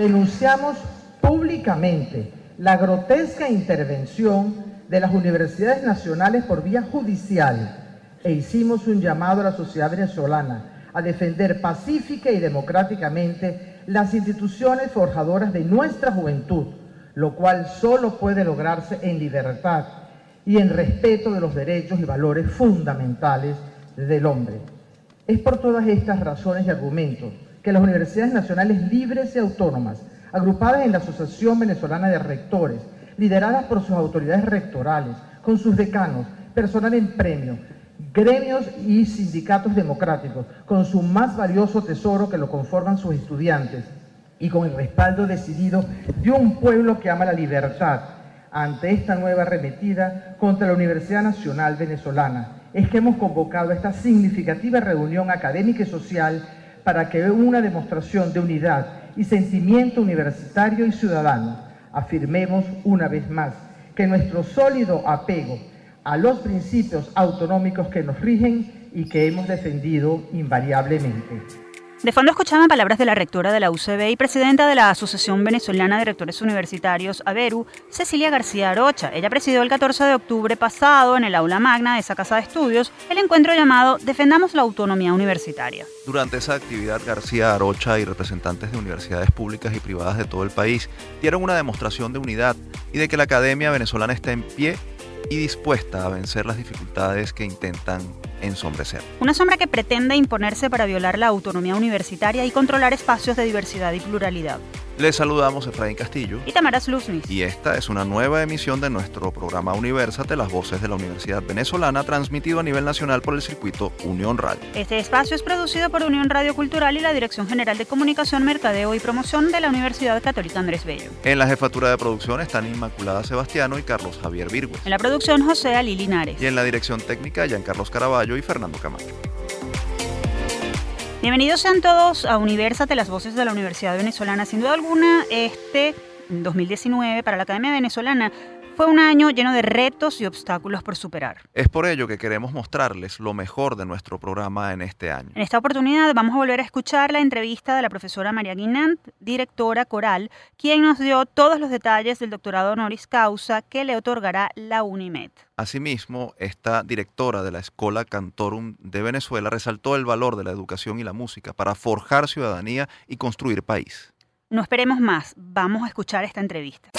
Denunciamos públicamente la grotesca intervención de las universidades nacionales por vía judicial e hicimos un llamado a la sociedad venezolana a defender pacífica y democráticamente las instituciones forjadoras de nuestra juventud, lo cual solo puede lograrse en libertad y en respeto de los derechos y valores fundamentales del hombre. Es por todas estas razones y argumentos que las universidades nacionales libres y autónomas, agrupadas en la Asociación Venezolana de Rectores, lideradas por sus autoridades rectorales, con sus decanos, personal en premio, gremios y sindicatos democráticos, con su más valioso tesoro que lo conforman sus estudiantes y con el respaldo decidido de un pueblo que ama la libertad ante esta nueva arremetida contra la Universidad Nacional Venezolana. Es que hemos convocado esta significativa reunión académica y social para que una demostración de unidad y sentimiento universitario y ciudadano afirmemos una vez más que nuestro sólido apego a los principios autonómicos que nos rigen y que hemos defendido invariablemente. De fondo escuchaban palabras de la rectora de la UCB y presidenta de la Asociación Venezolana de Rectores Universitarios, AVERU, Cecilia García Arocha. Ella presidió el 14 de octubre pasado en el aula magna de esa casa de estudios el encuentro llamado Defendamos la Autonomía Universitaria. Durante esa actividad, García Arocha y representantes de universidades públicas y privadas de todo el país dieron una demostración de unidad y de que la academia venezolana está en pie y dispuesta a vencer las dificultades que intentan ensombrecer. Una sombra que pretende imponerse para violar la autonomía universitaria y controlar espacios de diversidad y pluralidad. Les saludamos Efraín Castillo y Tamara Sluznis. Y esta es una nueva emisión de nuestro programa Universate, las voces de la Universidad Venezolana, transmitido a nivel nacional por el circuito Unión Radio. Este espacio es producido por Unión Radio Cultural y la Dirección General de Comunicación, Mercadeo y Promoción de la Universidad Católica Andrés Bello. En la jefatura de producción están Inmaculada Sebastiano y Carlos Javier Virgo. En la producción José Ali Linares. Y en la dirección técnica Carlos Caraballo y Fernando Camacho. Bienvenidos sean todos a Universate, las voces de la Universidad Venezolana. Sin duda alguna, este 2019 para la Academia Venezolana fue un año lleno de retos y obstáculos por superar. Es por ello que queremos mostrarles lo mejor de nuestro programa en este año. En esta oportunidad vamos a volver a escuchar la entrevista de la profesora María Guinant, directora coral, quien nos dio todos los detalles del doctorado honoris causa que le otorgará la UNIMED. Asimismo, esta directora de la Escola Cantorum de Venezuela resaltó el valor de la educación y la música para forjar ciudadanía y construir país. No esperemos más, vamos a escuchar esta entrevista.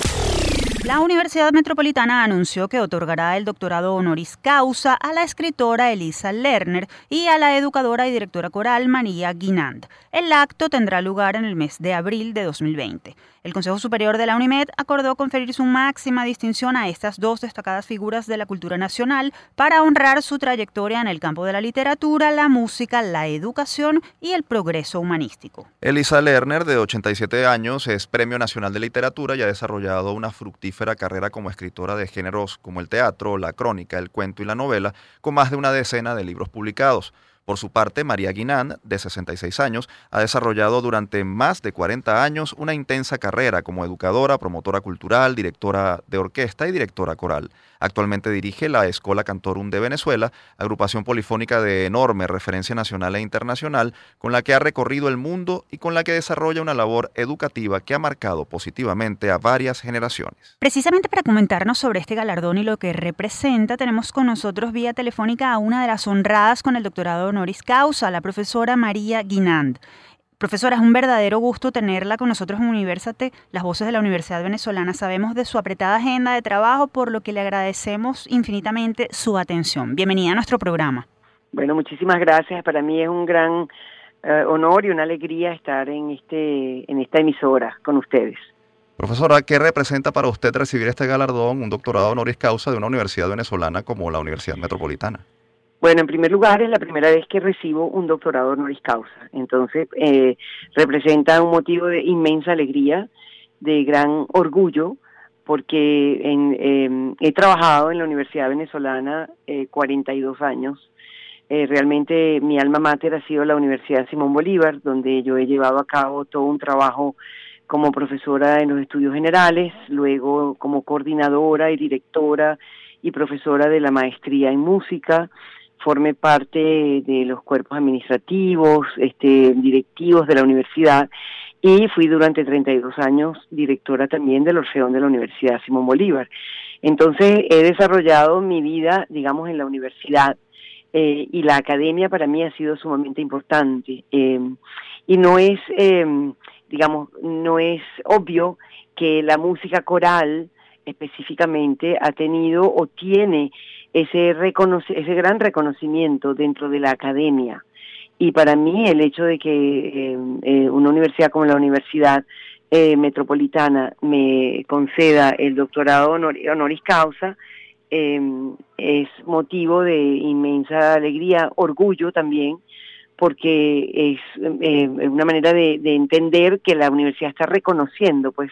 La Universidad Metropolitana anunció que otorgará el doctorado honoris causa a la escritora Elisa Lerner y a la educadora y directora coral María Guinand. El acto tendrá lugar en el mes de abril de 2020. El Consejo Superior de la UNIMED acordó conferir su máxima distinción a estas dos destacadas figuras de la cultura nacional para honrar su trayectoria en el campo de la literatura, la música, la educación y el progreso humanístico. Elisa Lerner, de 87 años, es Premio Nacional de Literatura y ha desarrollado una fructífera carrera como escritora de géneros como el teatro, la crónica, el cuento y la novela, con más de una decena de libros publicados. Por su parte, María Guinán, de 66 años, ha desarrollado durante más de 40 años una intensa carrera como educadora, promotora cultural, directora de orquesta y directora coral. Actualmente dirige la Escola Cantorum de Venezuela, agrupación polifónica de enorme referencia nacional e internacional, con la que ha recorrido el mundo y con la que desarrolla una labor educativa que ha marcado positivamente a varias generaciones. Precisamente para comentarnos sobre este galardón y lo que representa, tenemos con nosotros vía telefónica a una de las honradas con el doctorado honoris causa, la profesora María Guinand. Profesora, es un verdadero gusto tenerla con nosotros en Universate, las voces de la Universidad Venezolana. Sabemos de su apretada agenda de trabajo, por lo que le agradecemos infinitamente su atención. Bienvenida a nuestro programa. Bueno, muchísimas gracias. Para mí es un gran eh, honor y una alegría estar en, este, en esta emisora con ustedes. Profesora, ¿qué representa para usted recibir este galardón, un doctorado honoris causa de una universidad venezolana como la Universidad Metropolitana? Bueno, en primer lugar, es la primera vez que recibo un doctorado honoris causa. Entonces, eh, representa un motivo de inmensa alegría, de gran orgullo, porque em, he trabajado en la Universidad Venezolana eh, 42 años. Eh, realmente mi alma mater ha sido la Universidad Simón Bolívar, donde yo he llevado a cabo todo un trabajo como profesora en los estudios generales, luego como coordinadora y directora y profesora de la maestría en música, forme parte de los cuerpos administrativos, este, directivos de la universidad y fui durante 32 años directora también del Orfeón de la Universidad Simón Bolívar. Entonces he desarrollado mi vida, digamos, en la universidad eh, y la academia para mí ha sido sumamente importante. Eh, y no es, eh, digamos, no es obvio que la música coral específicamente ha tenido o tiene ese, ese gran reconocimiento dentro de la academia. Y para mí el hecho de que una universidad como la Universidad Metropolitana me conceda el doctorado honoris causa, Em, es motivo de inmensa alegría, orgullo también, porque es em, una manera de, entender que la universidad está reconociendo pues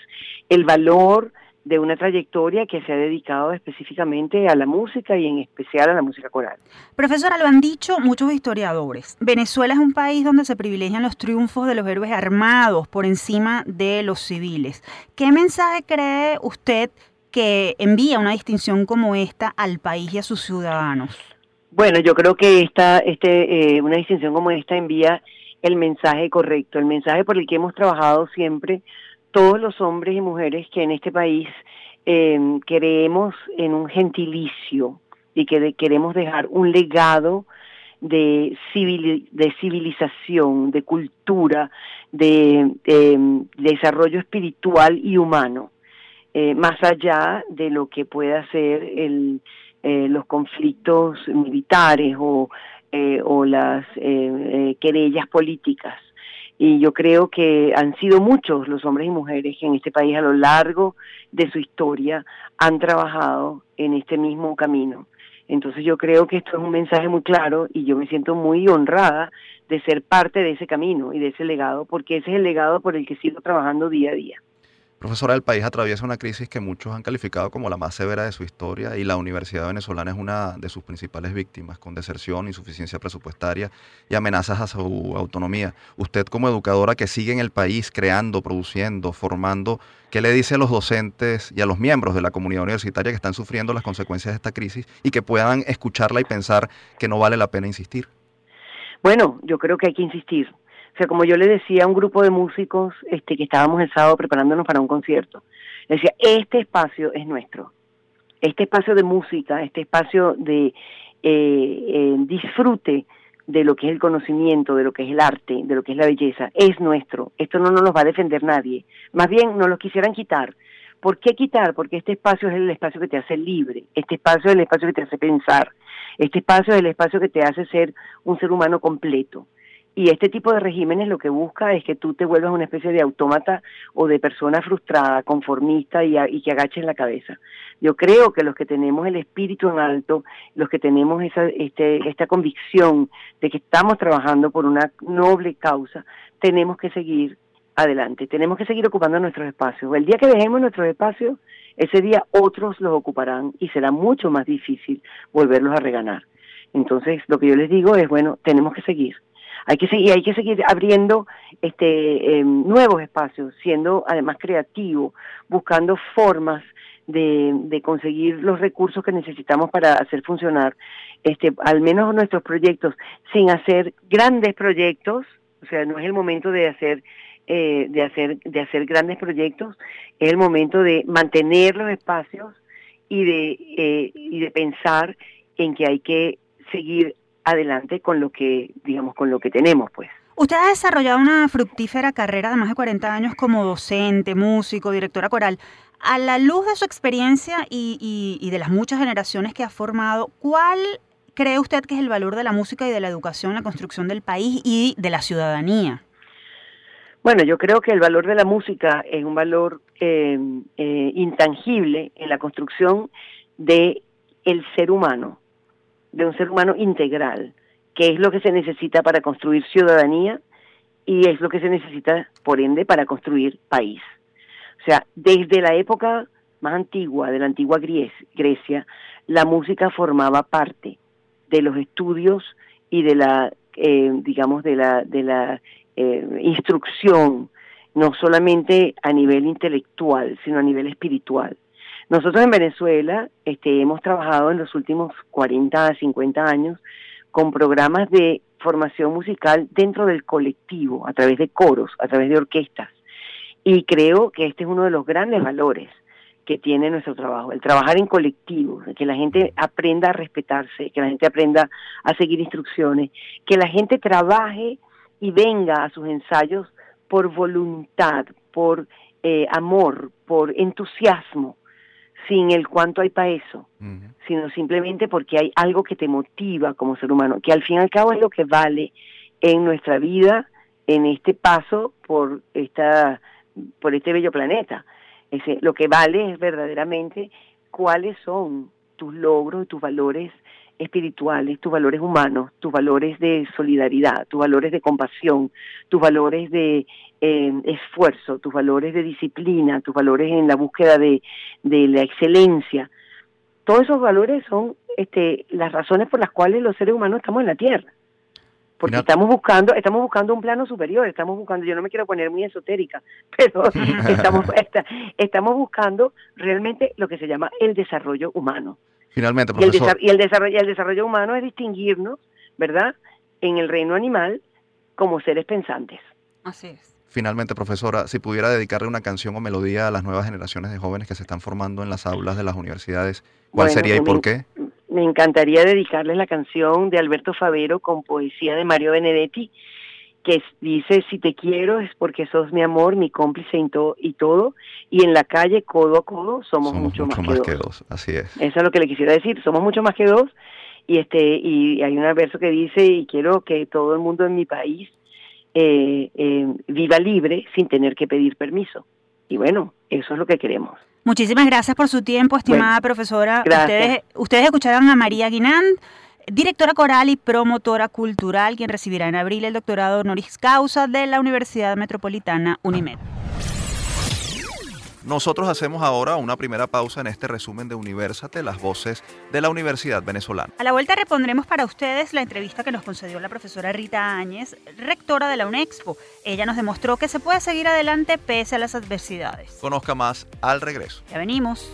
el valor de una trayectoria que se ha dedicado específicamente a la música y en especial a la música coral. Profesora, lo han dicho muchos historiadores. Venezuela es un país donde se privilegian los triunfos de los héroes armados por encima de los civiles. ¿Qué mensaje cree usted que envía una distinción como esta al país y a sus ciudadanos? Bueno, yo creo que esta, este, eh, una distinción como esta envía el mensaje correcto, el mensaje por el que hemos trabajado siempre todos los hombres y mujeres que en este país eh, creemos en un gentilicio y que queremos dejar un legado de, de civilización, de cultura, de desarrollo espiritual y humano. Eh, más allá de lo que pueda ser el, eh, los conflictos militares o, eh, o las querellas políticas. Y yo creo que han sido muchos los hombres y mujeres que en este país a lo largo de su historia han trabajado en este mismo camino. Entonces yo creo que esto es un mensaje muy claro y yo me siento muy honrada de ser parte de ese camino y de ese legado, porque ese es el legado por el que sigo trabajando día a día. Profesora, el país atraviesa una crisis que muchos han calificado como la más severa de su historia y la Universidad Venezolana es una de sus principales víctimas, con deserción, insuficiencia presupuestaria y amenazas a su autonomía. Usted como educadora que sigue en el país creando, produciendo, formando, ¿qué le dice a los docentes y a los miembros de la comunidad universitaria que están sufriendo las consecuencias de esta crisis y que puedan escucharla y pensar que no vale la pena insistir? Bueno, yo creo que hay que insistir sea, como yo le decía a un grupo de músicos este, que estábamos el sábado preparándonos para un concierto, decía, este espacio es nuestro. Este espacio de música, este espacio de eh, eh, disfrute de lo que es el conocimiento, de lo que es el arte, de lo que es la belleza, es nuestro. Esto no nos lo va a defender nadie. Más bien nos lo quisieran quitar. ¿Por qué quitar? Porque este espacio es el espacio que te hace libre, este espacio es el espacio que te hace pensar, este espacio es el espacio que te hace ser un ser humano completo. Y este tipo de regímenes lo que busca es que tú te vuelvas una especie de autómata o de persona frustrada, conformista y, y que agaches la cabeza. Yo creo que los que tenemos el espíritu en alto, los que tenemos esa, este, esta convicción de que estamos trabajando por una noble causa, tenemos que seguir adelante, tenemos que seguir ocupando nuestros espacios. El día que dejemos nuestros espacios, ese día otros los ocuparán y será mucho más difícil volverlos a reganar. Entonces, lo que yo les digo es, bueno, tenemos que seguir hay que seguir, hay que seguir abriendo este, em, nuevos espacios, siendo además creativo, buscando formas de, conseguir los recursos que necesitamos para hacer funcionar este, al menos nuestros proyectos, sin hacer grandes proyectos, o sea, no es el momento de hacer eh, de hacer de hacer grandes proyectos, es el momento de mantener los espacios y de eh, y de pensar en que hay que seguir adelante con lo que, digamos, con lo que tenemos, pues. Usted ha desarrollado una fructífera carrera de más de 40 años como docente, músico, directora coral. A la luz de su experiencia y, y, de las muchas generaciones que ha formado, ¿cuál cree usted que es el valor de la música y de la educación en la construcción del país y de la ciudadanía? Bueno, yo creo que el valor de la música es un valor eh, eh, intangible en la construcción de el ser humano de un ser humano integral, que es lo que se necesita para construir ciudadanía y es lo que se necesita, por ende, para construir país. O sea, desde la época más antigua, de la antigua Grecia, la música formaba parte de los estudios y de la, eh, digamos, de la, de la eh, instrucción, no solamente a nivel intelectual, sino a nivel espiritual. Nosotros en Venezuela este, hemos trabajado en los últimos 40 a 50 años con programas de formación musical dentro del colectivo, a través de coros, a través de orquestas. Y creo que este es uno de los grandes valores que tiene nuestro trabajo, el trabajar en colectivo, que la gente aprenda a respetarse, que la gente aprenda a seguir instrucciones, que la gente trabaje y venga a sus ensayos por voluntad, por eh, amor, por entusiasmo, sin el cuánto hay para eso, sino simplemente porque hay algo que te motiva como ser humano, que al fin y al cabo es lo que vale en nuestra vida, en este paso por esta por este bello planeta. Ese, lo que vale es verdaderamente cuáles son tus logros y tus valores espirituales, tus valores humanos, tus valores de solidaridad, tus valores de compasión, tus valores de eh, esfuerzo, tus valores de disciplina, tus valores en la búsqueda de, de la excelencia. Todos esos valores son este, las razones por las cuales los seres humanos estamos en la Tierra. Porque estamos buscando, estamos buscando un plano superior, estamos buscando, yo no me quiero poner muy esotérica, pero estamos, estamos buscando realmente lo que se llama el desarrollo humano. Finalmente, profesor. Y el, desarrollo, y el desarrollo humano es distinguirnos, ¿verdad?, en el reino animal como seres pensantes. Así es. Finalmente, profesora, si pudiera dedicarle una canción o melodía a las nuevas generaciones de jóvenes que se están formando en las aulas de las universidades, ¿cuál sería y por qué? Me encantaría dedicarles la canción de Alberto Favero con poesía de Mario Benedetti, que dice, si te quiero es porque sos mi amor, mi cómplice y, todo, y en la calle, codo a codo, somos, mucho, más, que, dos. Así es. Eso es lo que le quisiera decir, somos mucho más que dos, y, este, y hay un verso que dice, y quiero que todo el mundo en mi país eh, eh, viva libre sin tener que pedir permiso. Y bueno, eso es lo que queremos. Muchísimas gracias por su tiempo, estimada profesora. Ustedes, ustedes escucharon a María Guinand, directora coral y promotora cultural, quien recibirá en abril el doctorado honoris causa de la Universidad Metropolitana UNIMED. Nosotros hacemos ahora una primera pausa en este resumen de Universate, las voces de la Universidad Venezolana. A la vuelta repondremos para ustedes la entrevista que nos concedió la profesora Rita Áñez, rectora de la UNEXPO. Ella nos demostró que se puede seguir adelante pese a las adversidades. Conozca más al regreso. Ya venimos.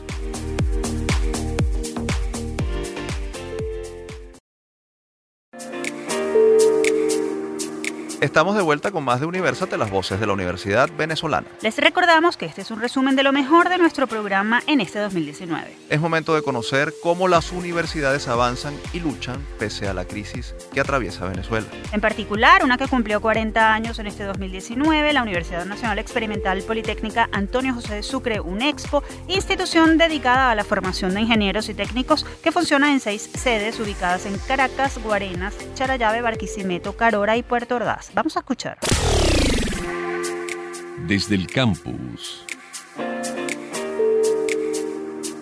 Estamos de vuelta con más de Universate, las voces de la Universidad Venezolana. Les recordamos que este es un resumen de lo mejor de nuestro programa en este 2019. Es momento de conocer cómo las universidades avanzan y luchan pese a la crisis que atraviesa Venezuela. En particular, una que cumplió 40 años en este 2019, la Universidad Nacional Experimental Politécnica Antonio José de Sucre, UNEXPO, institución dedicada a la formación de ingenieros y técnicos que funciona en seis sedes ubicadas en Caracas, Guarenas, Charayave, Barquisimeto, Carora y Puerto Ordaz. Vamos a escuchar. Desde el campus.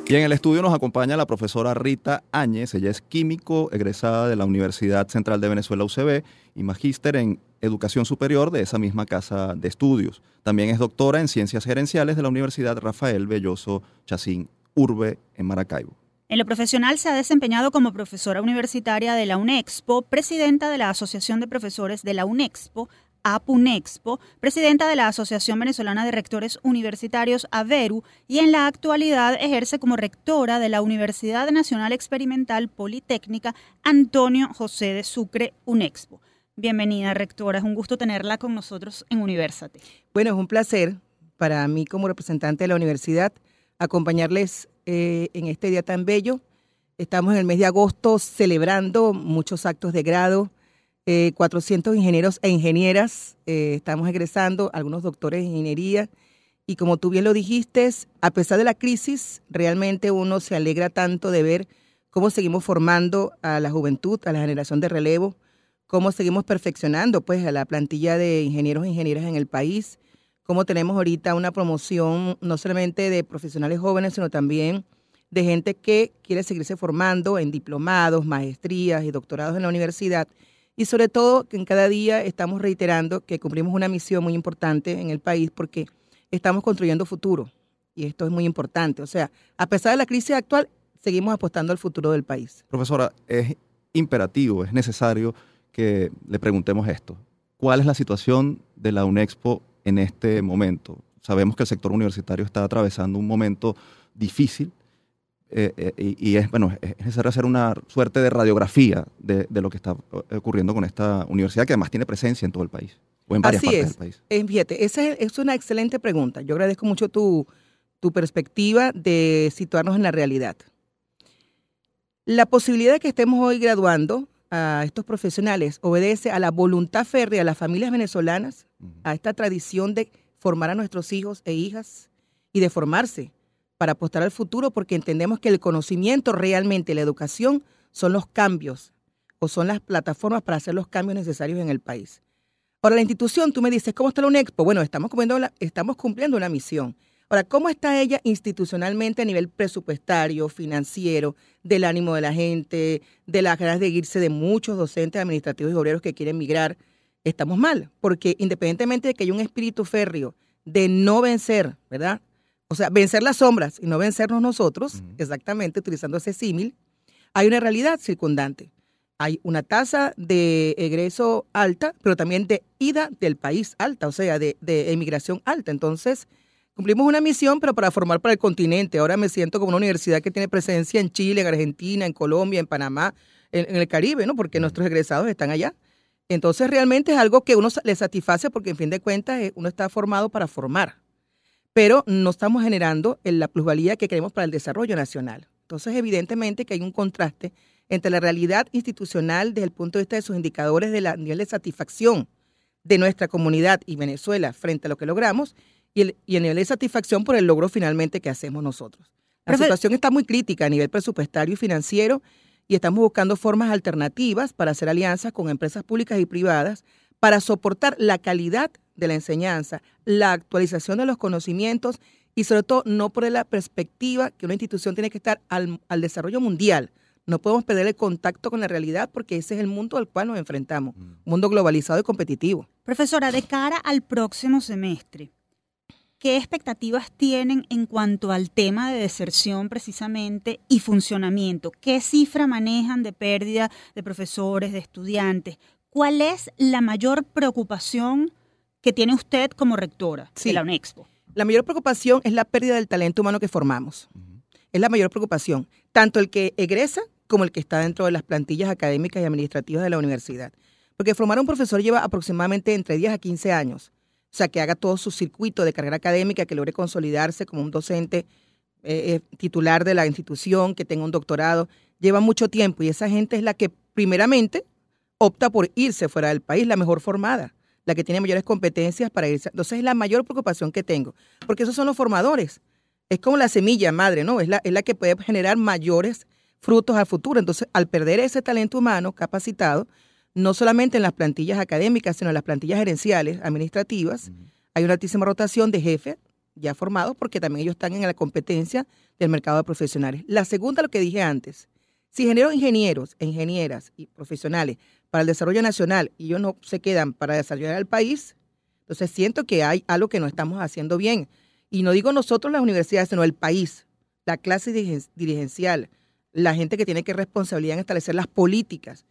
Y en el estudio nos acompaña la profesora Rita Áñez. Ella es químico, egresada de la Universidad Central de Venezuela UCB y magíster en educación superior de esa misma casa de estudios. También es doctora en ciencias gerenciales de la Universidad Rafael Belloso Chacín Urbe en Maracaibo. En lo profesional se ha desempeñado como profesora universitaria de la UNEXPO, presidenta de la Asociación de Profesores de la UNEXPO, APUNEXPO, presidenta de la Asociación Venezolana de Rectores Universitarios, AVERU, y en la actualidad ejerce como rectora de la Universidad Nacional Experimental Politécnica Antonio José de Sucre, UNEXPO. Bienvenida, rectora. Es un gusto tenerla con nosotros en Universate. Bueno, es un placer para mí como representante de la universidad acompañarles eh, en este día tan bello. Estamos en el mes de agosto celebrando muchos actos de grado, 400 eh, ingenieros e ingenieras eh, estamos egresando, algunos doctores de ingeniería. Y como tú bien lo dijiste, a pesar de la crisis, realmente uno se alegra tanto de ver cómo seguimos formando a la juventud, a la generación de relevo, cómo seguimos perfeccionando pues a la plantilla de ingenieros e ingenieras en el país cómo tenemos ahorita una promoción no solamente de profesionales jóvenes, sino también de gente que quiere seguirse formando en diplomados, maestrías y doctorados en la universidad. Y sobre todo que en cada día estamos reiterando que cumplimos una misión muy importante en el país porque estamos construyendo futuro. Y esto es muy importante. O sea, a pesar de la crisis actual, seguimos apostando al futuro del país. Profesora, es imperativo, es necesario que le preguntemos esto. ¿Cuál es la situación de la UNEXPO en este momento. Sabemos que el sector universitario está atravesando un momento difícil eh, eh, y, es, bueno, es necesario hacer una suerte de radiografía de, lo que está ocurriendo con esta universidad que además tiene presencia en todo el país. ¿O en varias Así partes es. del país? Eh, fíjate, esa es, es una excelente pregunta. Yo agradezco mucho tu, tu perspectiva de situarnos en la realidad. La posibilidad de que estemos hoy graduando a estos profesionales obedece a la voluntad férrea de las familias venezolanas, a esta tradición de formar a nuestros hijos e hijas y de formarse para apostar al futuro porque entendemos que el conocimiento realmente, la educación, son los cambios o son las plataformas para hacer los cambios necesarios en el país. Ahora, la institución, tú me dices, ¿cómo está la UNEXPO? Bueno, estamos cumpliendo, la- estamos cumpliendo una misión. Ahora, ¿cómo está ella institucionalmente a nivel presupuestario, financiero, del ánimo de la gente, de las ganas de irse de muchos docentes administrativos y obreros que quieren migrar? Estamos mal, porque independientemente de que haya un espíritu férreo de no vencer, ¿verdad? O sea, vencer las sombras y no vencernos nosotros, exactamente, utilizando ese símil, hay una realidad circundante. Hay una tasa de egreso alta, pero también de ida del país alta, o sea, de, de emigración alta. Entonces, cumplimos una misión, pero para formar para el continente. Ahora me siento como una universidad que tiene presencia en Chile, en Argentina, en Colombia, en Panamá, en, en el Caribe, ¿no? Porque nuestros egresados están allá. Entonces, realmente es algo que uno le satisface porque, en fin de cuentas, eh, uno está formado para formar. Pero no estamos generando la plusvalía que queremos para el desarrollo nacional. Entonces, evidentemente que hay un contraste entre la realidad institucional desde el punto de vista de sus indicadores de la nivel de satisfacción de nuestra comunidad y Venezuela frente a lo que logramos y el, y el nivel de satisfacción por el logro finalmente que hacemos nosotros. La Profe- situación está muy crítica a nivel presupuestario y financiero y estamos buscando formas alternativas para hacer alianzas con empresas públicas y privadas para soportar la calidad de la enseñanza, la actualización de los conocimientos y sobre todo no por la perspectiva que una institución tiene que estar al, al desarrollo mundial. No podemos perder el contacto con la realidad porque ese es el mundo al cual nos enfrentamos, un mundo globalizado y competitivo. Profesora, de cara al próximo semestre, ¿qué expectativas tienen en cuanto al tema de deserción precisamente y funcionamiento? ¿Qué cifra manejan de pérdida de profesores, de estudiantes? ¿Cuál es la mayor preocupación que tiene usted como rectora Sí. de la UNEXPO? La mayor preocupación es la pérdida del talento humano que formamos. Es la mayor preocupación, tanto el que egresa como el que está dentro de las plantillas académicas y administrativas de la universidad. Porque formar a un profesor lleva aproximadamente entre 10 a 15 años. O sea, que haga todo su circuito de carrera académica, que logre consolidarse como un docente eh, eh, titular de la institución, que tenga un doctorado. Lleva mucho tiempo y esa gente es la que primeramente opta por irse fuera del país, la mejor formada, la que tiene mayores competencias para irse. Entonces es la mayor preocupación que tengo, porque esos son los formadores. Es como la semilla madre, ¿no? Es la, es la que puede generar mayores frutos al futuro. Entonces, al perder ese talento humano capacitado, no solamente en las plantillas académicas, sino en las plantillas gerenciales, administrativas, hay una altísima rotación de jefes ya formados porque también ellos están en la competencia del mercado de profesionales. La segunda, lo que dije antes, si genero ingenieros e ingenieras y profesionales para el desarrollo nacional y ellos no se quedan para desarrollar el país, entonces siento que hay algo que no estamos haciendo bien. Y no digo nosotros las universidades, sino el país, la clase dirigen- dirigencial, la gente que tiene que responsabilidad en establecer las políticas,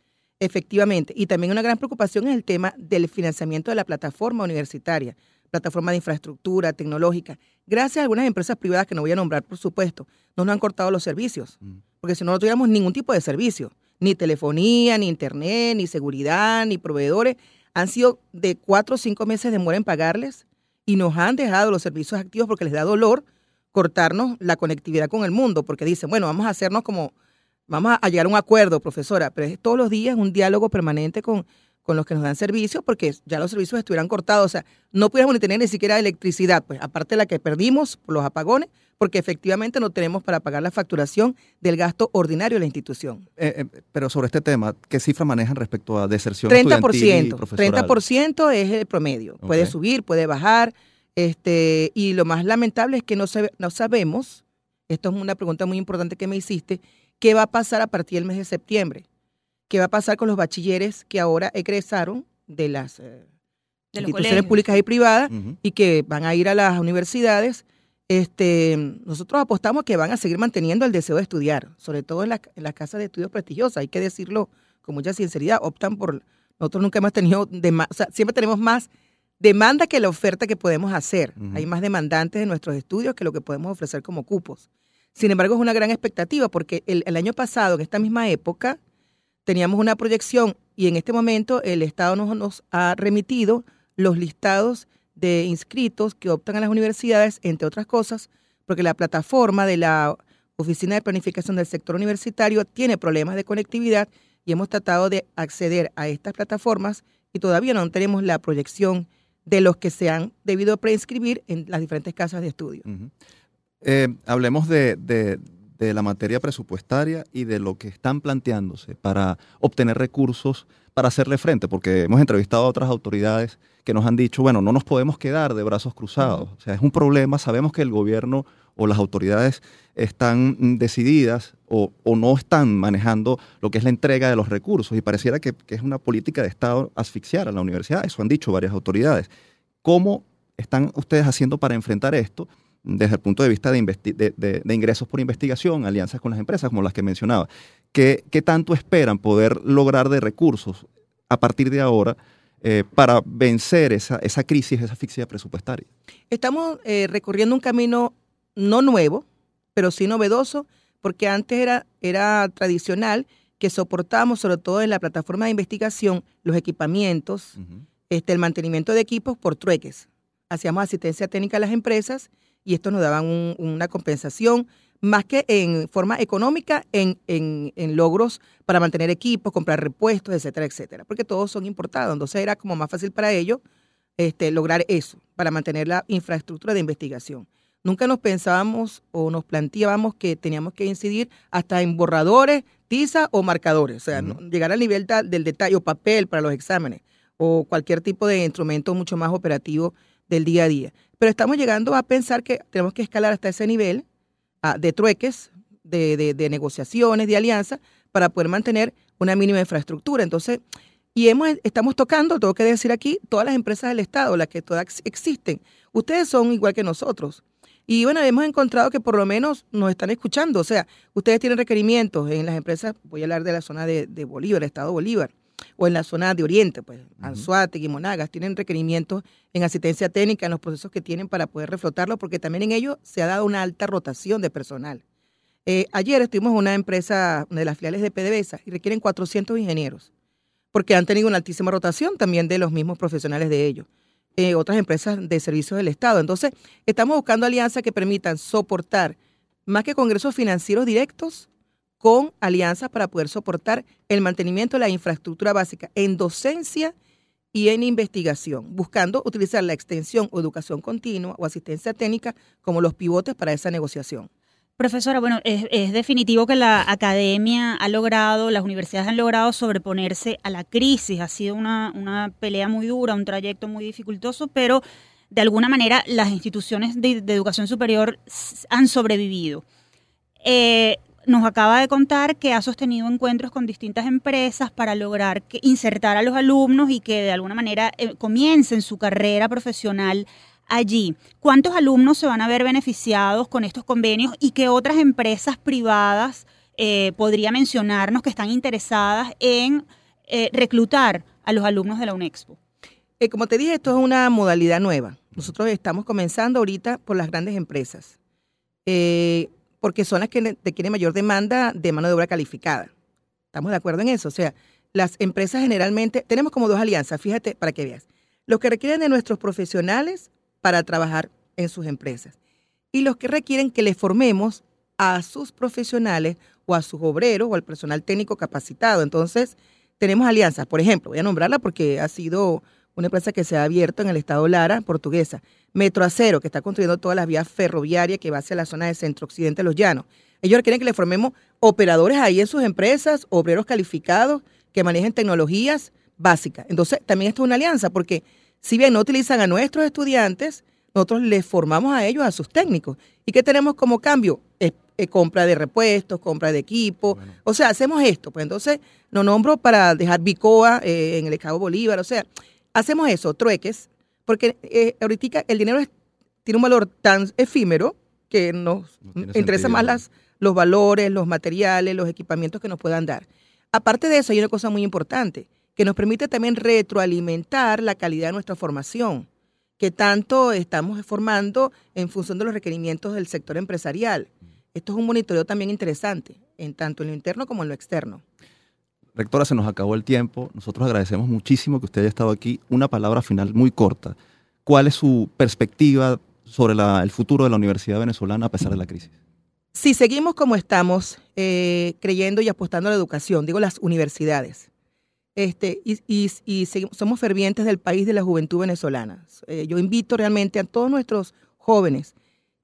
efectivamente. Y también una gran preocupación es el tema del financiamiento de la plataforma universitaria, plataforma de infraestructura tecnológica. Gracias a algunas empresas privadas que no voy a nombrar, por supuesto, no nos han cortado los servicios, porque si no, no tuviéramos ningún tipo de servicio, ni telefonía, ni internet, ni seguridad, ni proveedores. Han sido de cuatro o cinco meses de demora en pagarles y nos han dejado los servicios activos porque les da dolor cortarnos la conectividad con el mundo, porque dicen, bueno, vamos a hacernos como, vamos a llegar a un acuerdo, profesora, pero es todos los días un diálogo permanente con, con los que nos dan servicios, porque ya los servicios estuvieran cortados, o sea, no pudiéramos ni tener ni siquiera electricidad, pues aparte de la que perdimos por los apagones, porque efectivamente no tenemos para pagar la facturación del gasto ordinario de la institución. Eh, eh, pero sobre este tema, ¿qué cifra manejan respecto a deserción 30%, estudiantil y profesoral? 30% es el promedio. Puede subir, puede bajar. Este, y lo más lamentable es que no, sabe- no sabemos, esto es una pregunta muy importante que me hiciste, qué va a pasar a partir del mes de septiembre. ¿Qué va a pasar con los bachilleres que ahora egresaron de las eh, De instituciones colegios. públicas y privadas y que van a ir a las universidades? Este, nosotros apostamos que van a seguir manteniendo el deseo de estudiar, sobre todo en, la- en las casas de estudios prestigiosas, hay que decirlo con mucha sinceridad, optan por, nosotros nunca hemos tenido, dema- o sea, siempre tenemos más demanda que la oferta que podemos hacer. Hay más demandantes de nuestros estudios que lo que podemos ofrecer como cupos. Sin embargo, es una gran expectativa porque el, año pasado, en esta misma época, teníamos una proyección y en este momento el Estado nos ha remitido los listados de inscritos que optan a las universidades, entre otras cosas, porque la plataforma de la Oficina de Planificación del Sector Universitario tiene problemas de conectividad y hemos tratado de acceder a estas plataformas y todavía no tenemos la proyección de los que se han debido preinscribir en las diferentes casas de estudio. Eh, hablemos de, de, la materia presupuestaria y de lo que están planteándose para obtener recursos para hacerle frente, porque hemos entrevistado a otras autoridades que nos han dicho, bueno, no nos podemos quedar de brazos cruzados. O sea, es un problema, sabemos que el gobierno o las autoridades están mm, decididas o, no están manejando lo que es la entrega de los recursos y pareciera que, es una política de Estado asfixiar a la universidad, eso han dicho varias autoridades. ¿Cómo están ustedes haciendo para enfrentar esto desde el punto de vista de, ingresos por investigación, alianzas con las empresas como las que mencionaba? ¿Qué, ¿Qué, tanto esperan poder lograr de recursos a partir de ahora eh, para vencer esa, esa crisis, esa asfixia presupuestaria? Estamos eh, recorriendo un camino no nuevo, pero sí novedoso, porque antes era, era tradicional que soportamos, sobre todo en la plataforma de investigación, los equipamientos, este, el mantenimiento de equipos por trueques. Hacíamos asistencia técnica a las empresas y esto nos daban una compensación, más que en forma económica, en, en, logros para mantener equipos, comprar repuestos, etcétera, etcétera, porque todos son importados. Entonces era como más fácil para ellos este, lograr eso, para mantener la infraestructura de investigación. Nunca nos pensábamos o nos planteábamos que teníamos que incidir hasta en borradores, tiza o marcadores, o sea, llegar al nivel del detalle o papel para los exámenes o cualquier tipo de instrumento mucho más operativo del día a día. Pero estamos llegando a pensar que tenemos que escalar hasta ese nivel ah, de trueques, de, negociaciones, de alianza, para poder mantener una mínima infraestructura. Entonces, y hemos, estamos tocando, tengo que decir aquí, todas las empresas del Estado, las que todas existen. Ustedes son igual que nosotros. Y bueno, hemos encontrado que por lo menos nos están escuchando. O sea, ustedes tienen requerimientos en las empresas, voy a hablar de la zona de, Bolívar, Estado Bolívar, o en la zona de Oriente, pues, Anzuategui, Monagas, tienen requerimientos en asistencia técnica en los procesos que tienen para poder reflotarlo, porque también en ello se ha dado una alta rotación de personal. Eh, ayer estuvimos en una empresa de las filiales de PDVSA y requieren 400 ingenieros, porque han tenido una altísima rotación también de los mismos profesionales de ellos. Eh, otras empresas de servicios del Estado. Entonces, estamos buscando alianzas que permitan soportar más que congresos financieros directos, con alianzas para poder soportar el mantenimiento de la infraestructura básica en docencia y en investigación, buscando utilizar la extensión o educación continua o asistencia técnica como los pivotes para esa negociación. Profesora, bueno, es, definitivo que la academia ha logrado, las universidades han logrado sobreponerse a la crisis. Ha sido una, pelea muy dura, un trayecto muy dificultoso, pero de alguna manera las instituciones de, educación superior han sobrevivido. Eh, nos acaba de contar que ha sostenido encuentros con distintas empresas para lograr que, insertar a los alumnos y que de alguna manera eh, comiencen su carrera profesional allí. ¿Cuántos alumnos se van a ver beneficiados con estos convenios y qué otras empresas privadas eh, podría mencionarnos que están interesadas en eh, reclutar a los alumnos de la UNEXPO? Como te dije, esto es una modalidad nueva. Nosotros estamos comenzando ahorita por las grandes empresas, porque son las que requieren mayor demanda de mano de obra calificada. ¿Estamos de acuerdo en eso? O sea, las empresas generalmente, tenemos como dos alianzas, fíjate para que veas. Los que requieren de nuestros profesionales para trabajar en sus empresas. Y los que requieren que les formemos a sus profesionales o a sus obreros o al personal técnico capacitado. Entonces, tenemos alianzas. Por ejemplo, voy a nombrarla porque ha sido una empresa que se ha abierto en el estado Lara, portuguesa. Metroacero, que está construyendo todas las vías ferroviarias que va hacia la zona de centro-occidente de los llanos. Ellos requieren que les formemos operadores ahí en sus empresas, obreros calificados que manejen tecnologías básicas. Entonces, también esto es una alianza porque si bien no utilizan a nuestros estudiantes, nosotros les formamos a ellos, a sus técnicos. ¿Y qué tenemos como cambio? compra de repuestos, compra de equipo. O sea, hacemos esto. Pues entonces lo nombro para dejar Bicoa eh, en el Estado Bolívar. O sea, hacemos eso, trueques, porque eh, ahorita el dinero tiene un valor tan efímero que nos interesa más las, los valores, los materiales, los equipamientos que nos puedan dar. Aparte de eso, hay una cosa muy importante que nos permite también retroalimentar la calidad de nuestra formación, que tanto estamos formando en función de los requerimientos del sector empresarial. Esto es un monitoreo también interesante, en tanto en lo interno como en lo externo. Rectora, se nos acabó el tiempo. Nosotros agradecemos muchísimo que usted haya estado aquí. Una palabra final muy corta. ¿Cuál es su perspectiva sobre el futuro de la Universidad Venezolana a pesar de la crisis? Si seguimos como estamos, eh, creyendo y apostando a la educación, digo las universidades, este, y, somos fervientes del país de la juventud venezolana. Eh, yo invito realmente a todos nuestros jóvenes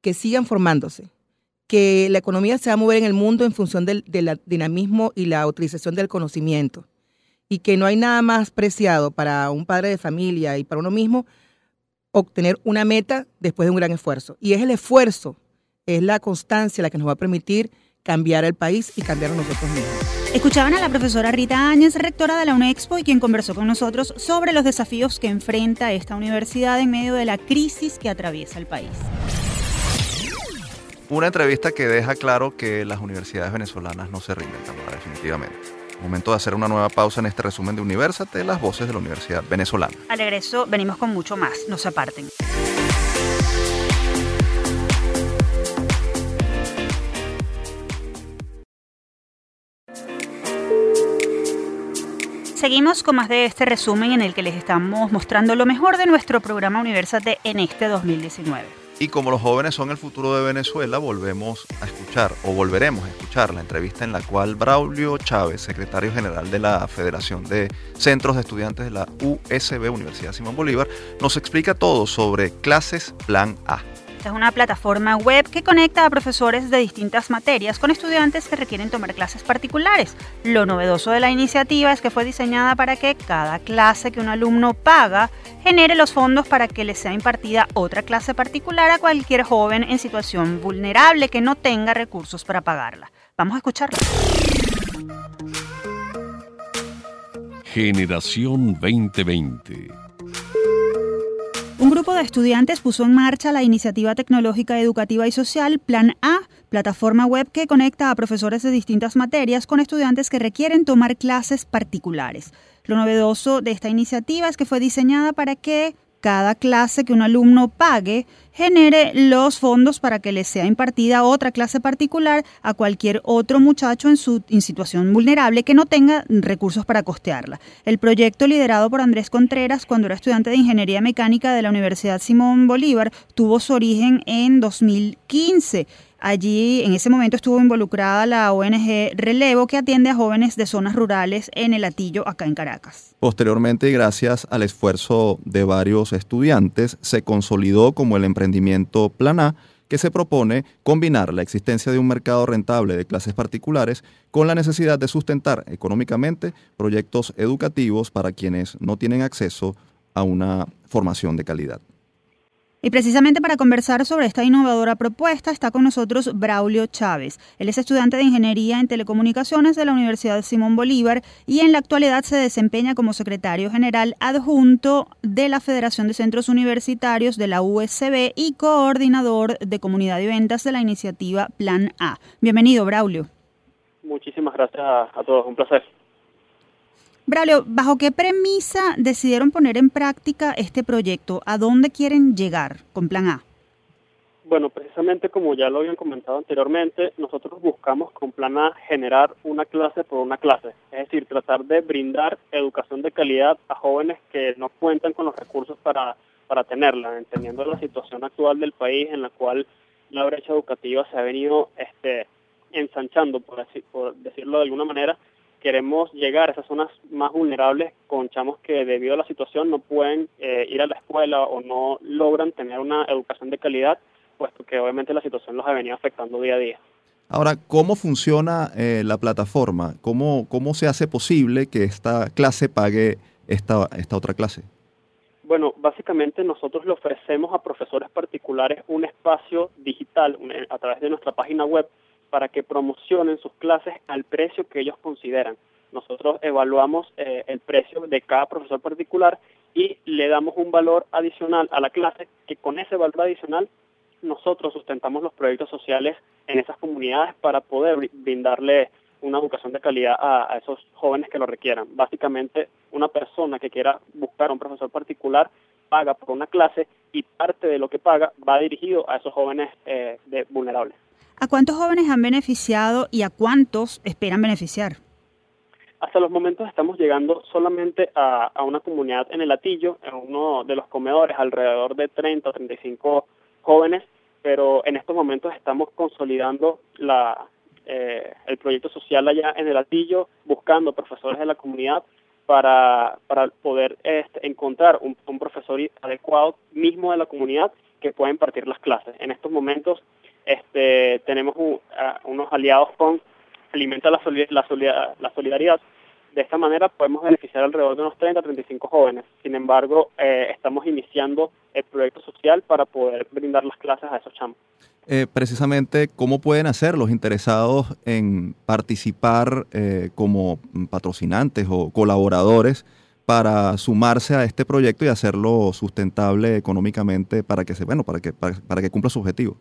que sigan formándose, que la economía se va a mover en el mundo en función del, dinamismo y la utilización del conocimiento, y que no hay nada más preciado para un padre de familia y para uno mismo obtener una meta después de un gran esfuerzo. Y es el esfuerzo, es la constancia la que nos va a permitir cambiar el país y cambiar a nosotros mismos. Escuchaban a la profesora Rita Áñez, rectora de la UNEXPO, y quien conversó con nosotros sobre los desafíos que enfrenta esta universidad en medio de la crisis que atraviesa el país. Una entrevista que deja claro que las universidades venezolanas no se rinden, definitivamente. Momento de hacer una nueva pausa en este resumen de Universate, las voces de la Universidad Venezolana. Al regreso venimos con mucho más, no se aparten. Seguimos con más de este resumen en el que les estamos mostrando lo mejor de nuestro programa Universate en este 2019. Y como los jóvenes son el futuro de Venezuela, volvemos a escuchar o volveremos a escuchar la entrevista en la cual Braulio Chávez, secretario general de la Federación de Centros de Estudiantes de la USB, Universidad Simón Bolívar, nos explica todo sobre clases Plan A es una plataforma web que conecta a profesores de distintas materias con estudiantes que requieren tomar clases particulares. Lo novedoso de la iniciativa es que fue diseñada para que cada clase que un alumno paga genere los fondos para que le sea impartida otra clase particular a cualquier joven en situación vulnerable que no tenga recursos para pagarla. Vamos a escucharla. Generación 2020 un grupo de estudiantes puso en marcha la iniciativa tecnológica educativa y social Plan A, plataforma web que conecta a profesores de distintas materias con estudiantes que requieren tomar clases particulares. Lo novedoso de esta iniciativa es que fue diseñada para que cada clase que un alumno pague genere los fondos para que le sea impartida otra clase particular a cualquier otro muchacho en su situación vulnerable que no tenga recursos para costearla. El proyecto liderado por Andrés Contreras cuando era estudiante de Ingeniería Mecánica de la Universidad Simón Bolívar tuvo su origen en 2015 Allí en ese momento estuvo involucrada la ONG Relevo que atiende a jóvenes de zonas rurales en el Atillo, acá en Caracas. Posteriormente, gracias al esfuerzo de varios estudiantes, se consolidó como el emprendimiento Plan A, que se propone combinar la existencia de un mercado rentable de clases particulares con la necesidad de sustentar económicamente proyectos educativos para quienes no tienen acceso a una formación de calidad. Y precisamente para conversar sobre esta innovadora propuesta está con nosotros Braulio Chávez. Él es estudiante de Ingeniería en Telecomunicaciones de la Universidad Simón Bolívar y en la actualidad se desempeña como secretario general adjunto de la Federación de Centros Universitarios de la USB y coordinador de comunidad y ventas de la iniciativa Plan A. Bienvenido, Braulio. Muchísimas gracias a todos, un placer. Braulio, ¿bajo qué premisa decidieron poner en práctica este proyecto? ¿A dónde quieren llegar con Plan A? Bueno, precisamente como ya lo habían comentado anteriormente, nosotros buscamos con Plan A generar una clase por una clase, es decir, tratar de brindar educación de calidad a jóvenes que no cuentan con los recursos para, para tenerla, entendiendo la situación actual del país en la cual la brecha educativa se ha venido este, ensanchando, por, por decirlo de alguna manera, queremos llegar a esas zonas más vulnerables con chamos que debido a la situación no pueden eh, ir a la escuela o no logran tener una educación de calidad, puesto que obviamente la situación los ha venido afectando día a día. Ahora, ¿cómo funciona eh, la plataforma? ¿Cómo, ¿Cómo se hace posible que esta clase pague esta, esta otra clase? Bueno, básicamente nosotros le ofrecemos a profesores particulares un espacio digital a través de nuestra página web para que promocionen sus clases al precio que ellos consideran. Nosotros evaluamos eh, el precio de cada profesor particular y le damos un valor adicional a la clase, que con ese valor adicional nosotros sustentamos los proyectos sociales en esas comunidades para poder brindarle una educación de calidad a, esos jóvenes que lo requieran. Básicamente, una persona que quiera buscar un profesor particular paga por una clase y parte de lo que paga va dirigido a esos jóvenes eh, vulnerables. ¿A cuántos jóvenes han beneficiado y a cuántos esperan beneficiar? hasta los momentos estamos llegando solamente a, una comunidad en el Latillo, en uno de los comedores, alrededor de 30 o 35 jóvenes, pero en estos momentos estamos consolidando la, eh, el proyecto social allá en el Latillo, buscando profesores de la comunidad para, poder este, encontrar un, profesor adecuado mismo de la comunidad que pueda impartir las clases. En estos momentos este, tenemos unos aliados con Alimenta la, la, Solidaridad, de esta manera podemos beneficiar alrededor de unos 30 a 35 jóvenes. Sin embargo, eh, estamos iniciando el proyecto social para poder brindar las clases a esos chamos. Eh, precisamente, ¿cómo pueden hacer los interesados en participar eh, como patrocinantes o colaboradores para sumarse a este proyecto y hacerlo sustentable económicamente para que se, bueno, para que, para, que cumpla su objetivo?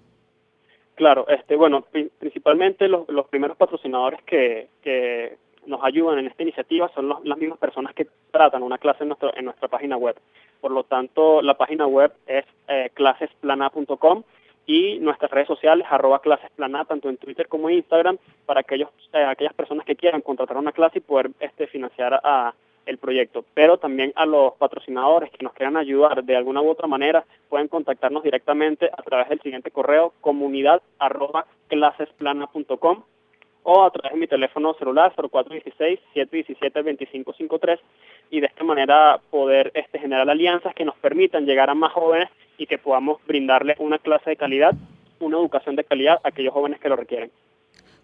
Claro, este, bueno, principalmente los, los primeros patrocinadores que, que nos ayudan en esta iniciativa son las mismas personas que tratan una clase en, nuestro, en nuestra página web. Por lo tanto, la página web es eh, clasesplana.com y nuestras redes sociales, arroba clasesplana, tanto en Twitter como en Instagram, para aquellos, eh, aquellas personas que quieran contratar una clase y poder este, financiar a, el proyecto. Pero también a los patrocinadores que nos quieran ayudar de alguna u otra manera, pueden contactarnos directamente a través del siguiente correo, comunidad arroba clasesplana.com o a través de mi teléfono celular 0416-717-2553 y de esta manera poder este, generar alianzas que nos permitan llegar a más jóvenes y que podamos brindarle una clase de calidad, una educación de calidad a aquellos jóvenes que lo requieren.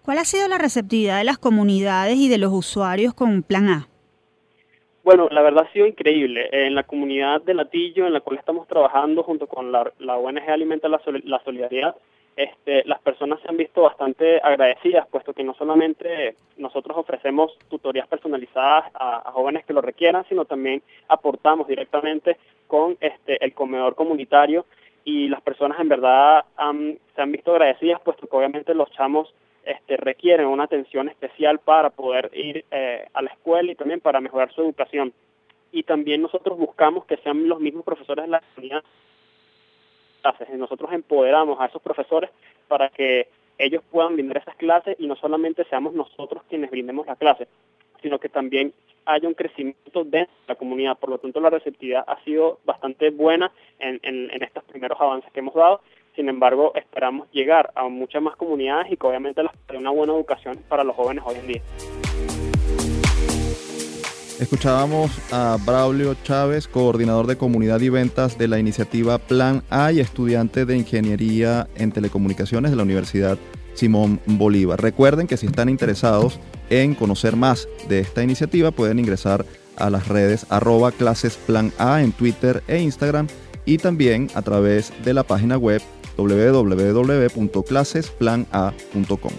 ¿Cuál ha sido la receptividad de las comunidades y de los usuarios con Plan A? Bueno, la verdad ha sido increíble. En la comunidad de Latillo, en la cual estamos trabajando junto con la, ONG Alimenta la Solidaridad, este, las personas se han visto bastante agradecidas, puesto que no solamente nosotros ofrecemos tutorías personalizadas a, jóvenes que lo requieran, sino también aportamos directamente con este, el comedor comunitario y las personas en verdad se han visto agradecidas, puesto que obviamente los chamos este, requieren una atención especial para poder ir eh, a la escuela y también para mejorar su educación. Y también nosotros buscamos que sean los mismos profesores de la comunidad clases. nosotros empoderamos a esos profesores para que ellos puedan brindar esas clases y no solamente seamos nosotros quienes brindemos la clase, sino que también haya un crecimiento de la comunidad. Por lo tanto, la receptividad ha sido bastante buena en, en, estos primeros avances que hemos dado. Sin embargo, esperamos llegar a muchas más comunidades y que obviamente les dé una buena educación para los jóvenes hoy en día. Escuchábamos a Braulio Chávez, coordinador de comunidad y ventas de la iniciativa Plan A y estudiante de Ingeniería en Telecomunicaciones de la Universidad Simón Bolívar. Recuerden que si están interesados en conocer más de esta iniciativa pueden ingresar a las redes arroba clases plan A en Twitter e Instagram y también a través de la página web www.clasesplana.com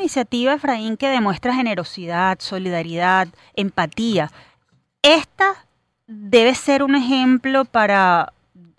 iniciativa, Efraín, que demuestra generosidad, solidaridad, empatía. Esta debe ser un ejemplo para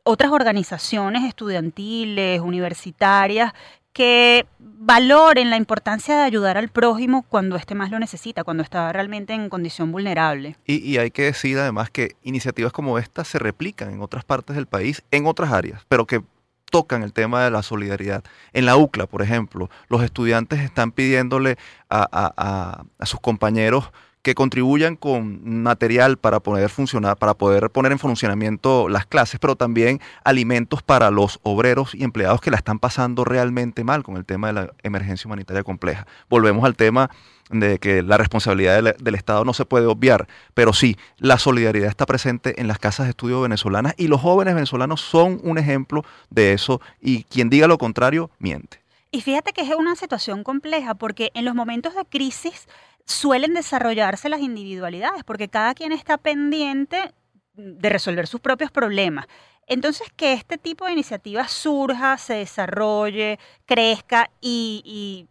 otras organizaciones estudiantiles, universitarias, que valoren la importancia de ayudar al prójimo cuando éste más lo necesita, cuando está realmente en condición vulnerable. Y, hay que decir además que iniciativas como esta se replican en otras partes del país, en otras áreas, pero que tocan el tema de la solidaridad. En la UCLA, por ejemplo, los estudiantes están pidiéndole a, sus compañeros que contribuyan con material para poder funcionar, para poder poner en funcionamiento las clases, pero también alimentos para los obreros y empleados que la están pasando realmente mal con el tema de la emergencia humanitaria compleja. Volvemos al tema de que la responsabilidad del, Estado no se puede obviar, pero sí, la solidaridad está presente en las casas de estudio venezolanas y los jóvenes venezolanos son un ejemplo de eso y quien diga lo contrario, miente. Y fíjate que es una situación compleja porque en los momentos de crisis suelen desarrollarse las individualidades porque cada quien está pendiente de resolver sus propios problemas. Entonces, que este tipo de iniciativa surja, se desarrolle, crezca y,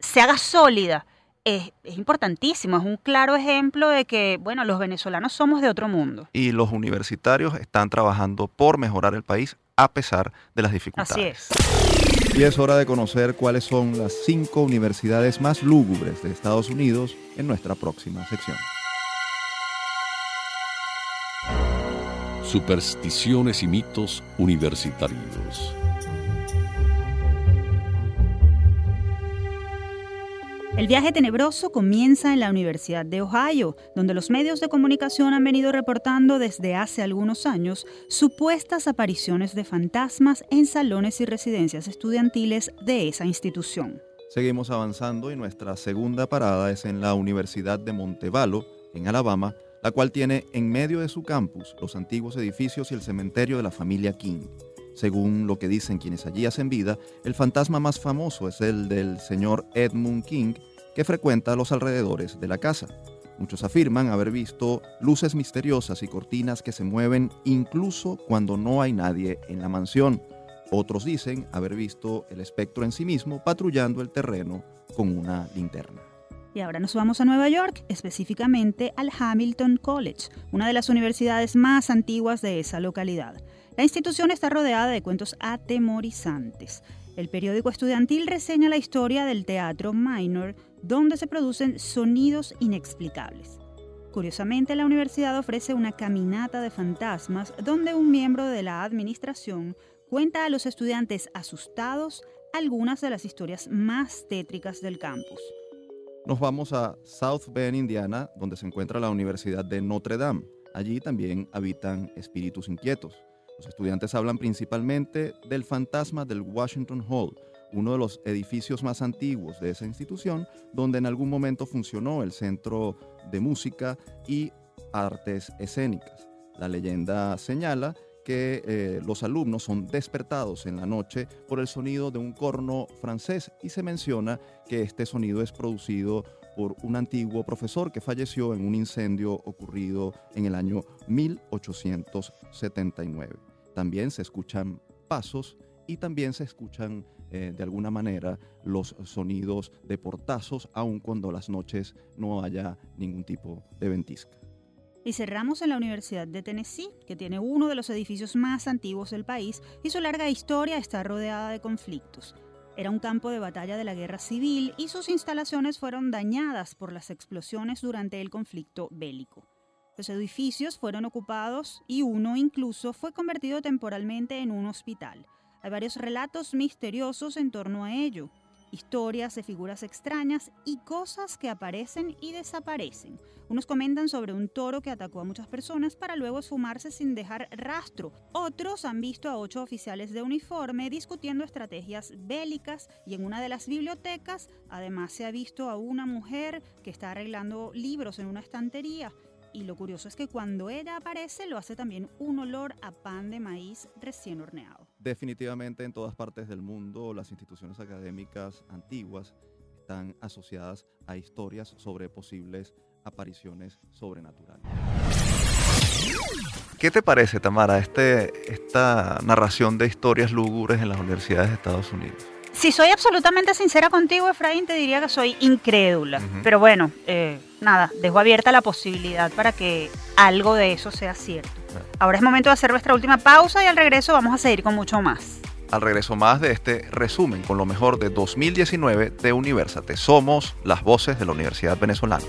se haga sólida es, importantísimo, es un claro ejemplo de que, bueno, los venezolanos somos de otro mundo. Y los universitarios están trabajando por mejorar el país a pesar de las dificultades. Así es. Y es hora de conocer cuáles son las cinco universidades más lúgubres de Estados Unidos en nuestra próxima sección. Supersticiones y mitos universitarios. El viaje tenebroso comienza en la Universidad de Ohio, donde los medios de comunicación han venido reportando desde hace algunos años supuestas apariciones de fantasmas en salones y residencias estudiantiles de esa institución. Seguimos avanzando y nuestra segunda parada es en la Universidad de Montevallo, en Alabama, la cual tiene en medio de su campus los antiguos edificios y el cementerio de la familia King. Según lo que dicen quienes allí hacen vida, el fantasma más famoso es el del señor Edmund King, que frecuenta los alrededores de la casa. Muchos afirman haber visto luces misteriosas y cortinas que se mueven incluso cuando no hay nadie en la mansión. Otros dicen haber visto el espectro en sí mismo patrullando el terreno con una linterna. Y ahora nos vamos a Nueva York, específicamente al Hamilton College, una de las universidades más antiguas de esa localidad. La institución está rodeada de cuentos atemorizantes. El periódico estudiantil reseña la historia del teatro minor, donde se producen sonidos inexplicables. Curiosamente, la universidad ofrece una caminata de fantasmas donde un miembro de la administración cuenta a los estudiantes asustados algunas de las historias más tétricas del campus. Nos vamos a South Bend, Indiana, donde se encuentra la Universidad de Notre Dame. Allí también habitan espíritus inquietos. Los estudiantes hablan principalmente del fantasma del Washington Hall, uno de los edificios más antiguos de esa institución, donde en algún momento funcionó el Centro de Música y Artes Escénicas. La leyenda señala que eh, los alumnos son despertados en la noche por el sonido de un corno francés y se menciona que este sonido es producido por un antiguo profesor que falleció en un incendio ocurrido en el año 1879 también se escuchan pasos y también se escuchan eh, de alguna manera los sonidos de portazos, aun cuando las noches no haya ningún tipo de ventisca. Y cerramos en la Universidad de Tennessee, que tiene uno de los edificios más antiguos del país y su larga historia está rodeada de conflictos. Era un campo de batalla de la guerra civil y sus instalaciones fueron dañadas por las explosiones durante el conflicto bélico. Los edificios fueron ocupados y uno incluso fue convertido temporalmente en un hospital. Hay varios relatos misteriosos en torno a ello, historias de figuras extrañas y cosas que aparecen y desaparecen. Unos comentan sobre un toro que atacó a muchas personas para luego esfumarse sin dejar rastro. Otros han visto a ocho oficiales de uniforme discutiendo estrategias bélicas y en una de las bibliotecas además se ha visto a una mujer que está arreglando libros en una estantería y lo curioso es que cuando ella aparece lo hace también un olor a pan de maíz recién horneado. Definitivamente en todas partes del mundo las instituciones académicas antiguas están asociadas a historias sobre posibles apariciones sobrenaturales. ¿Qué te parece, Tamara, este, esta narración de historias lúgubres en las universidades de Estados Unidos? Si soy absolutamente sincera contigo, Efraín, te diría que soy incrédula. Pero bueno, eh, nada, dejo abierta la posibilidad para que algo de eso sea cierto. Ahora es momento de hacer nuestra última pausa y al regreso vamos a seguir con mucho más. Al regreso más de este resumen con lo mejor de 2019 de Universate. Somos las voces de la Universidad Venezolana.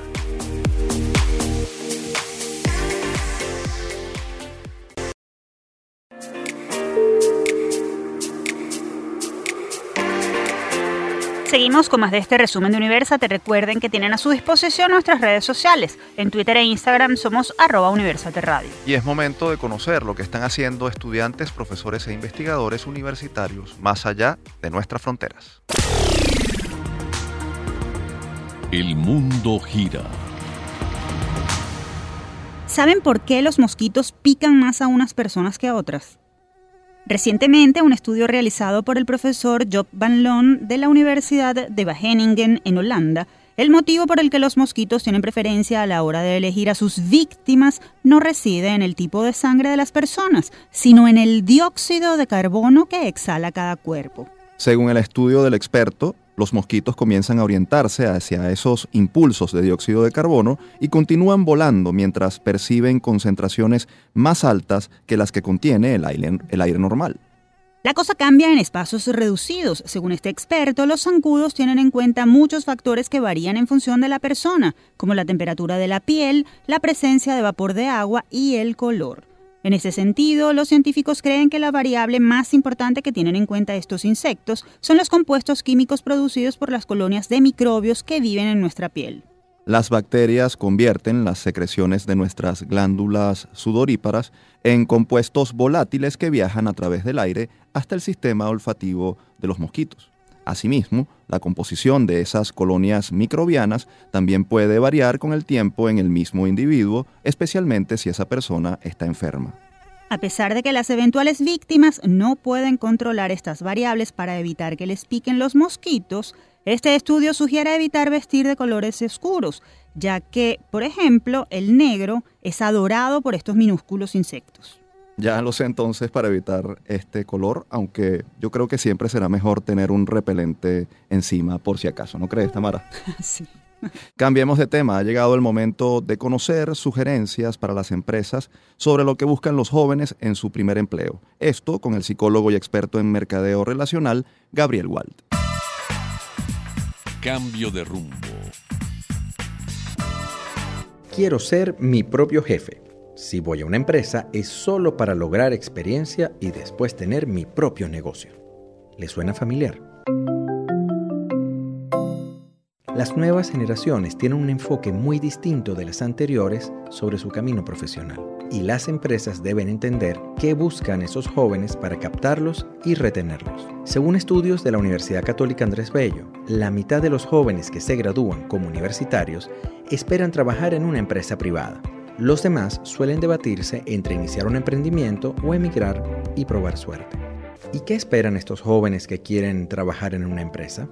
Seguimos con más de este resumen de Universate. Recuerden que tienen a su disposición nuestras redes sociales. En Twitter e Instagram somos arroba Universate Radio. Y es momento de conocer lo que están haciendo estudiantes, profesores e investigadores universitarios más allá de nuestras fronteras. El mundo gira. ¿Saben por qué los mosquitos pican más a unas personas que a otras? Recientemente, un estudio realizado por el profesor Job Van Loon de la Universidad de Wageningen en Holanda, el motivo por el que los mosquitos tienen preferencia a la hora de elegir a sus víctimas no reside en el tipo de sangre de las personas, sino en el dióxido de carbono que exhala cada cuerpo. Según el estudio del experto, los mosquitos comienzan a orientarse hacia esos impulsos de dióxido de carbono y continúan volando mientras perciben concentraciones más altas que las que contiene el aire, normal. La cosa cambia en espacios reducidos. Según este experto, los zancudos tienen en cuenta muchos factores que varían en función de la persona, como la temperatura de la piel, la presencia de vapor de agua y el color. En ese sentido, los científicos creen que la variable más importante que tienen en cuenta estos insectos son los compuestos químicos producidos por las colonias de microbios que viven en nuestra piel. Las bacterias convierten las secreciones de nuestras glándulas sudoríparas en compuestos volátiles que viajan a través del aire hasta el sistema olfativo de los mosquitos. Asimismo, la composición de esas colonias microbianas también puede variar con el tiempo en el mismo individuo, especialmente si esa persona está enferma. A pesar de que las eventuales víctimas no pueden controlar estas variables para evitar que les piquen los mosquitos, este estudio sugiere evitar vestir de colores oscuros, ya que, por ejemplo, el negro es adorado por estos minúsculos insectos. Ya lo sé entonces para evitar este color, aunque yo creo que siempre será mejor tener un repelente encima por si acaso, ¿no crees, Tamara? sí. Cambiemos de tema, ha llegado el momento de conocer sugerencias para las empresas sobre lo que buscan los jóvenes en su primer empleo. Esto con el psicólogo y experto en mercadeo relacional, Gabriel Wald. Cambio de rumbo. Quiero ser mi propio jefe si voy a una empresa es solo para lograr experiencia y después tener mi propio negocio. ¿Le suena familiar? Las nuevas generaciones tienen un enfoque muy distinto de las anteriores sobre su camino profesional y las empresas deben entender qué buscan esos jóvenes para captarlos y retenerlos. Según estudios de la Universidad Católica Andrés Bello, la mitad de los jóvenes que se gradúan como universitarios esperan trabajar en una empresa privada los demás suelen debatirse entre iniciar un emprendimiento o emigrar y probar suerte. ¿Y qué esperan estos jóvenes que quieren trabajar en una empresa?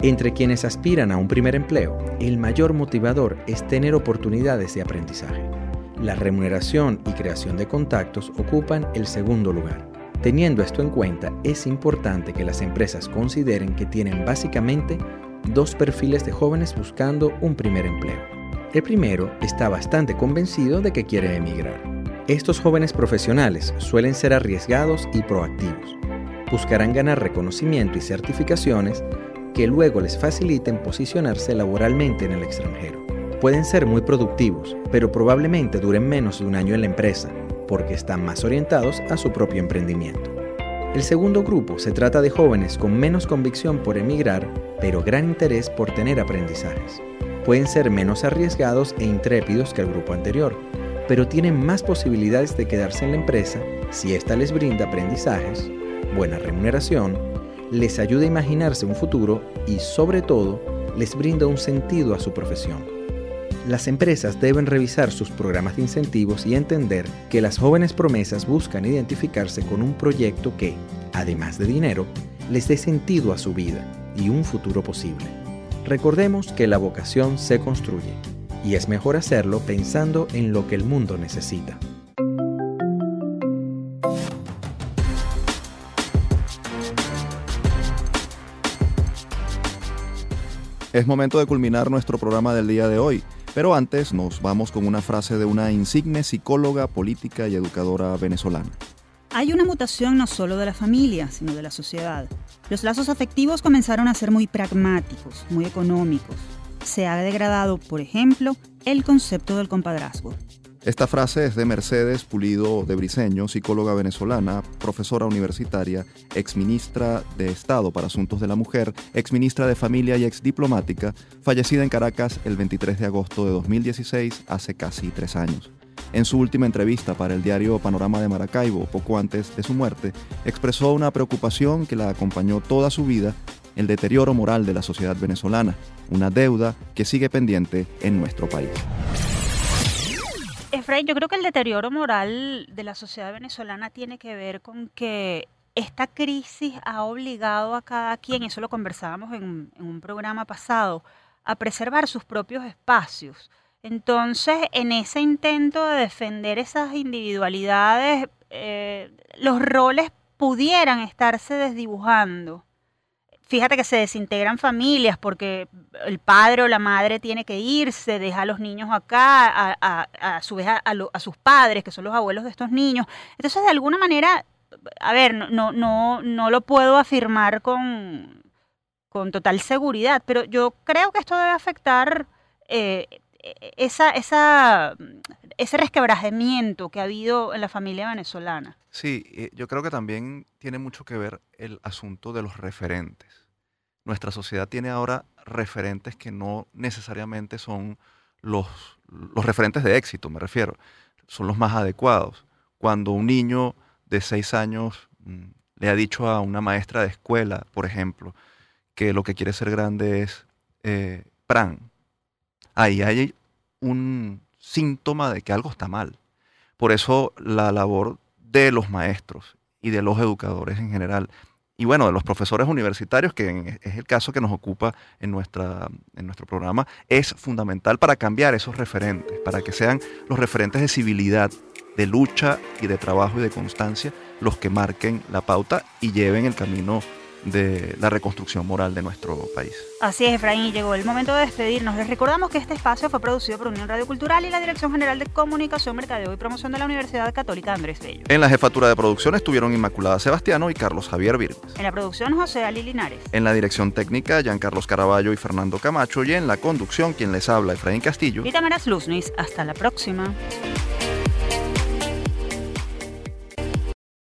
Entre quienes aspiran a un primer empleo, el mayor motivador es tener oportunidades de aprendizaje. La remuneración y creación de contactos ocupan el segundo lugar. Teniendo esto en cuenta, es importante que las empresas consideren que tienen básicamente dos perfiles de jóvenes buscando un primer empleo. El primero está bastante convencido de que quiere emigrar. Estos jóvenes profesionales suelen ser arriesgados y proactivos. Buscarán ganar reconocimiento y certificaciones que luego les faciliten posicionarse laboralmente en el extranjero. Pueden ser muy productivos, pero probablemente duren menos de un año en la empresa, porque están más orientados a su propio emprendimiento. El segundo grupo se trata de jóvenes con menos convicción por emigrar, pero gran interés por tener aprendizajes. Pueden ser menos arriesgados e intrépidos que el grupo anterior, pero tienen más posibilidades de quedarse en la empresa si ésta les brinda aprendizajes, buena remuneración, les ayuda a imaginarse un futuro y sobre todo les brinda un sentido a su profesión las empresas deben revisar sus programas de incentivos y entender que las jóvenes promesas buscan identificarse con un proyecto que, además de dinero, les dé sentido a su vida y un futuro posible. Recordemos que la vocación se construye y es mejor hacerlo pensando en lo que el mundo necesita. Es momento de culminar nuestro programa del día de hoy. Pero antes nos vamos con una frase de una insigne psicóloga, política y educadora venezolana. Hay una mutación no solo de la familia, sino de la sociedad. Los lazos afectivos comenzaron a ser muy pragmáticos, muy económicos. Se ha degradado, por ejemplo, el concepto del compadrazgo. Esta frase es de Mercedes Pulido de Briceño, psicóloga venezolana, profesora universitaria, exministra de Estado para Asuntos de la Mujer, exministra de Familia y exdiplomática, fallecida en Caracas el 23 de agosto de 2016, hace casi tres años. En su última entrevista para el diario Panorama de Maracaibo, poco antes de su muerte, expresó una preocupación que la acompañó toda su vida, el deterioro moral de la sociedad venezolana, una deuda que sigue pendiente en nuestro país. Efraín, yo creo que el deterioro moral de la sociedad venezolana tiene que ver con que esta crisis ha obligado a cada quien, eso lo conversábamos en, un programa pasado, a preservar sus propios espacios. Entonces, en ese intento de defender esas individualidades, eh, los roles pudieran estarse desdibujando fíjate que se desintegran familias porque el padre o la madre tiene que irse, deja a los niños acá, a, su vez a, sus padres, que son los abuelos de estos niños. Entonces, de alguna manera, a ver, no, no, no lo puedo afirmar con, con total seguridad, pero yo creo que esto debe afectar eh, esa, esa, ese resquebrajamiento que ha habido en la familia venezolana. Sí, eh, yo creo que también tiene mucho que ver el asunto de los referentes. Nuestra sociedad tiene ahora referentes que no necesariamente son los, los referentes de éxito, me refiero, son los más adecuados. Cuando un niño de seis años mm, le ha dicho a una maestra de escuela, por ejemplo, que lo que quiere ser grande es eh, pran, ahí hay un síntoma de que algo está mal. Por eso la labor de los maestros y de los educadores en general, y bueno, de los profesores universitarios, que es el caso que nos ocupa en, nuestra, en nuestro programa, es fundamental para cambiar esos referentes, para que sean los referentes de civilidad, de lucha y de trabajo y de constancia los que marquen la pauta y lleven el camino de la reconstrucción moral de nuestro país. Así es, Efraín, y llegó el momento de despedirnos. Les recordamos que este espacio fue producido por Unión Radio Cultural y la Dirección General de Comunicación, Mercadeo y Promoción de la Universidad Católica Andrés Bello. En la jefatura de producción estuvieron Inmaculada Sebastiano y Carlos Javier Virmes. En la producción, José Ali Linares. En la dirección técnica, Giancarlos Caraballo y Fernando Camacho. Y en la conducción, quien les habla, Efraín Castillo. Y Tamara Luznis. Hasta la próxima.